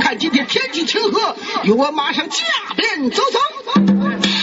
看今天天气晴和由我马上驾鞭走走走。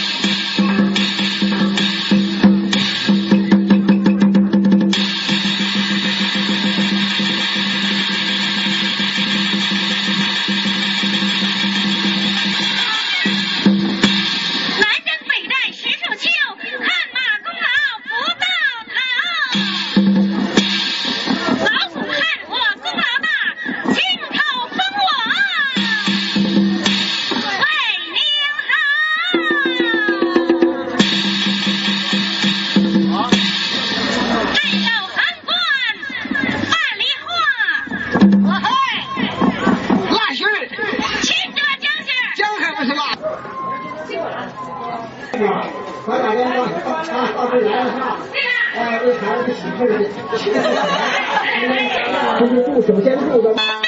来吧，来哪？啊，到这来一下。哎，为孩子喜事去。这是祝酒先祝。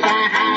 Santa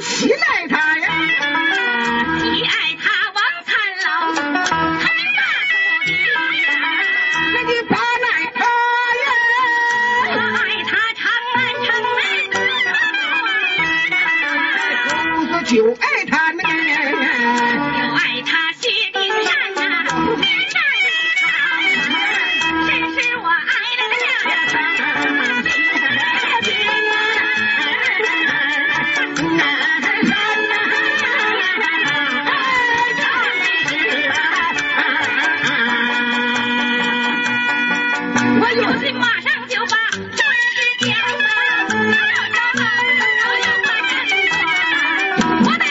起来 What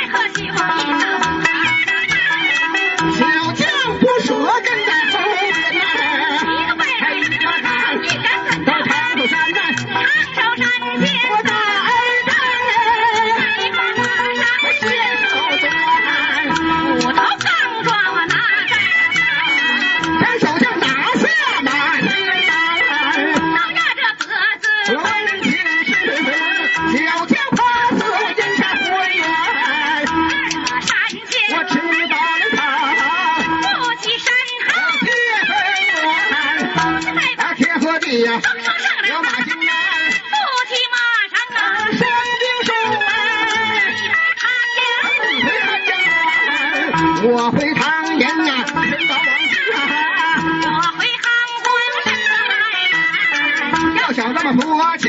我回唐营呀，回到王居啊，我回汉宫里，要想这么和气。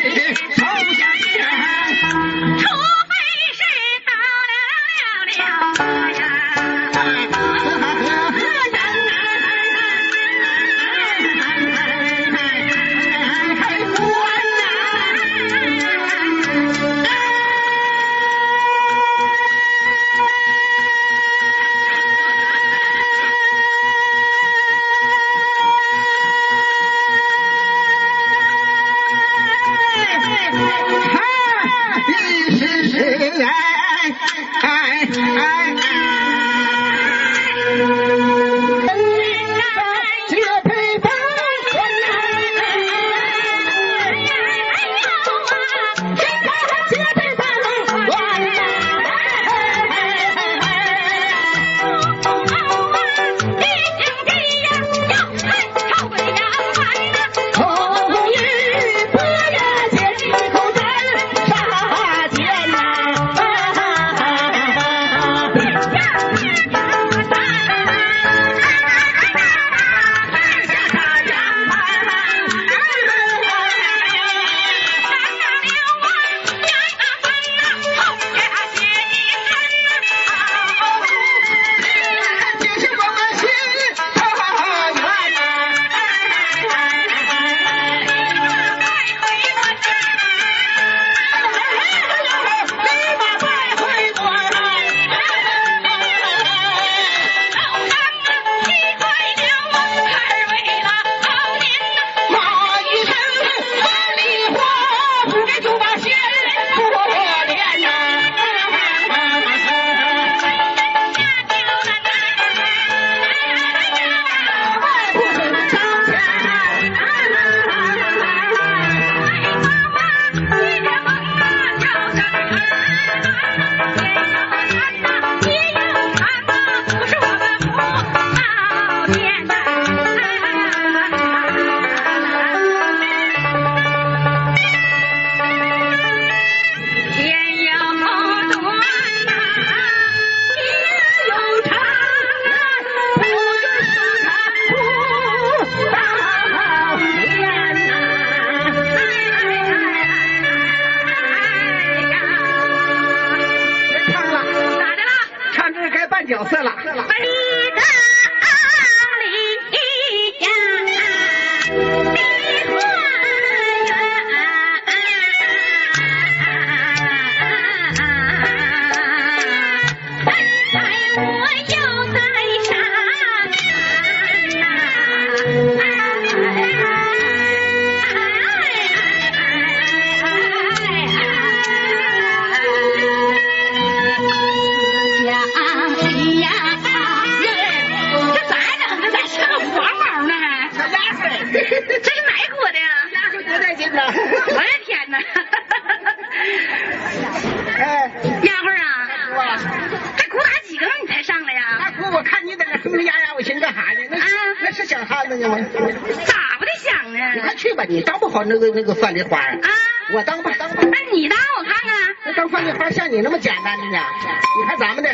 你看咱们的，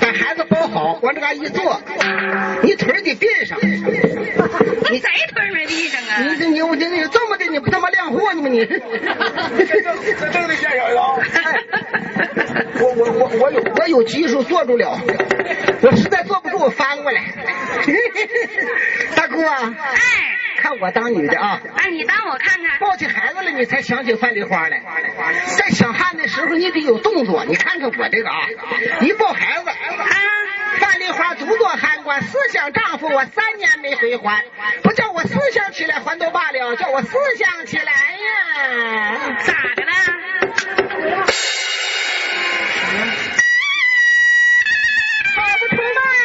把孩子包好，往这嘎一坐，你腿得垫上。你谁腿没地上啊？你这你我这你这么的，你不他妈亮货呢吗你？这这得见人了。我我我我有我有技术坐住了，我实在坐不住，我翻过来。大姑啊，哎，看我当女的啊，哎，你当我看看。抱起孩子了，你才想起范梨花来。在想汉的时候，你得有动作。你看看我这个啊，一抱孩子，啊，范梨花独坐汉官，思想丈夫我三年没回还，不叫我思想起来还都罢了，叫我思想起来呀。咋的了？跑不出来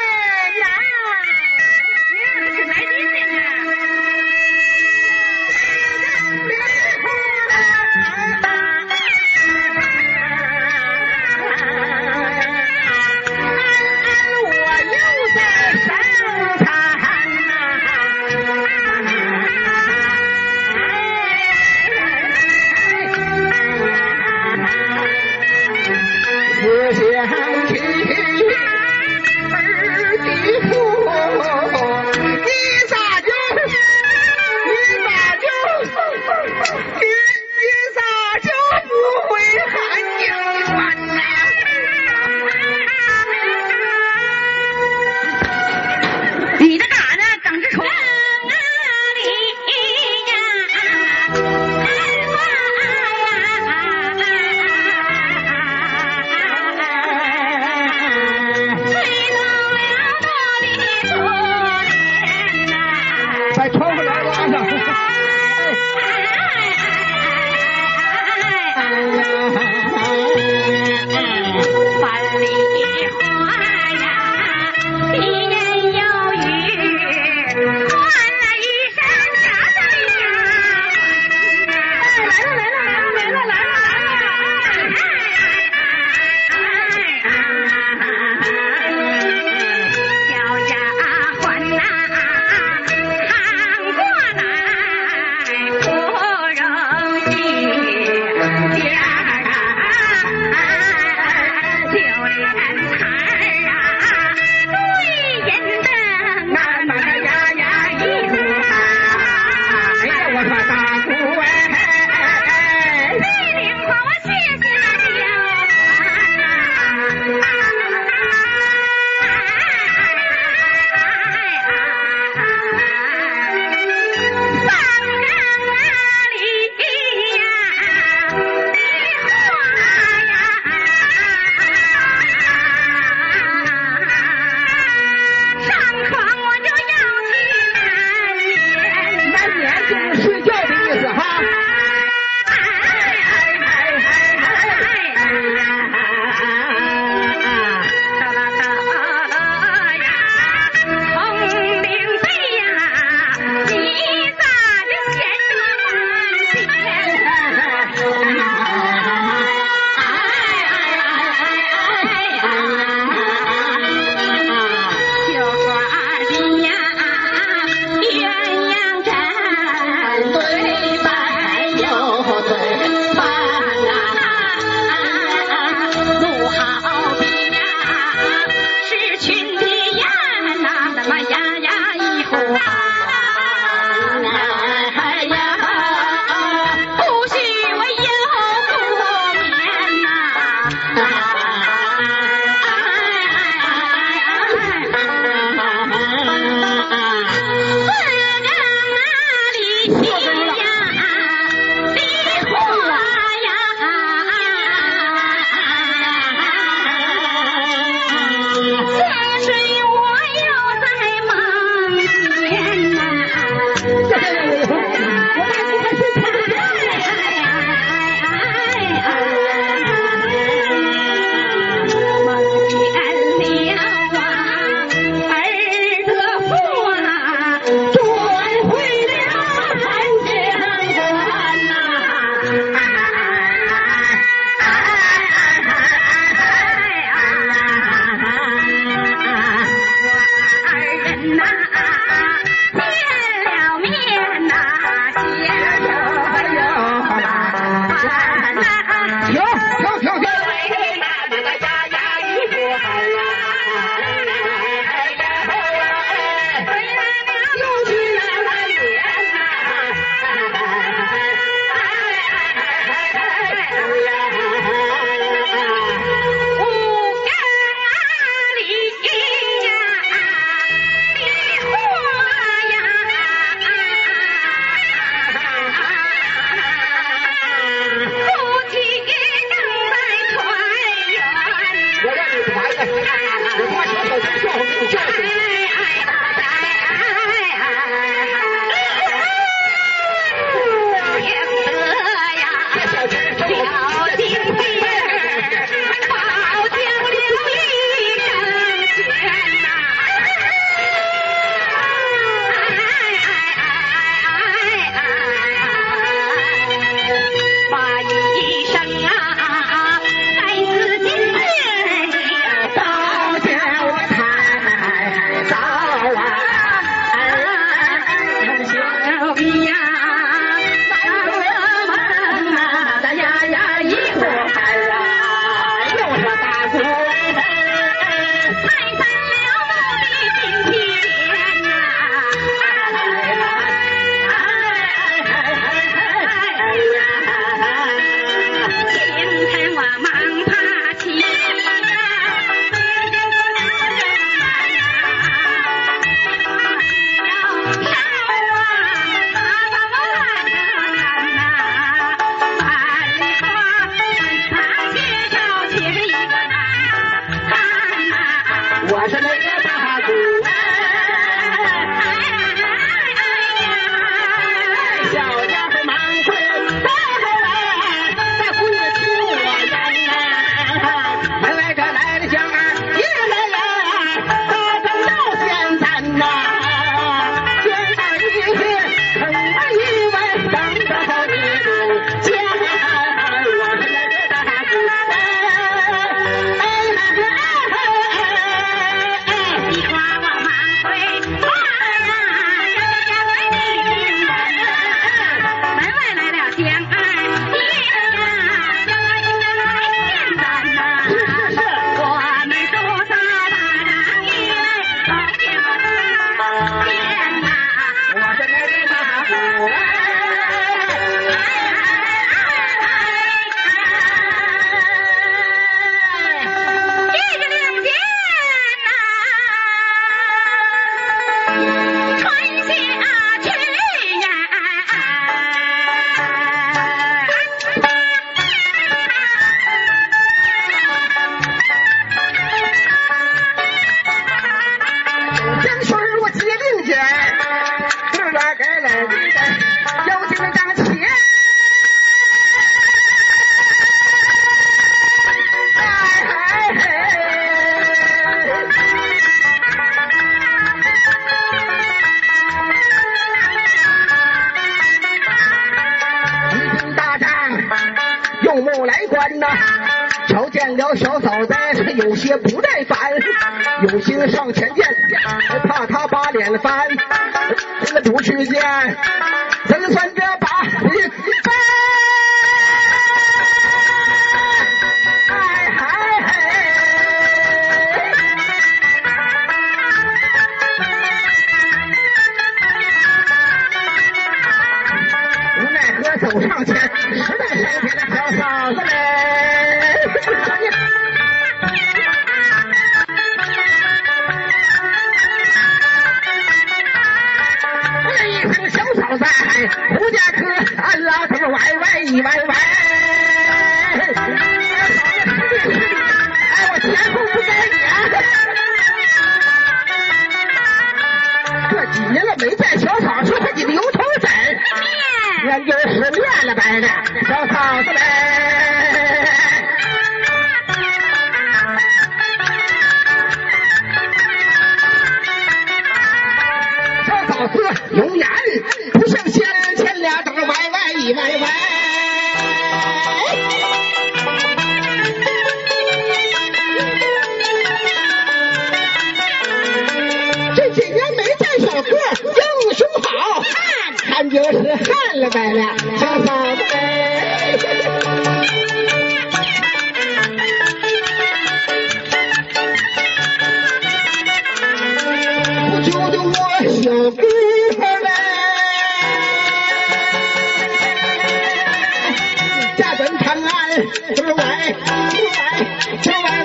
这歪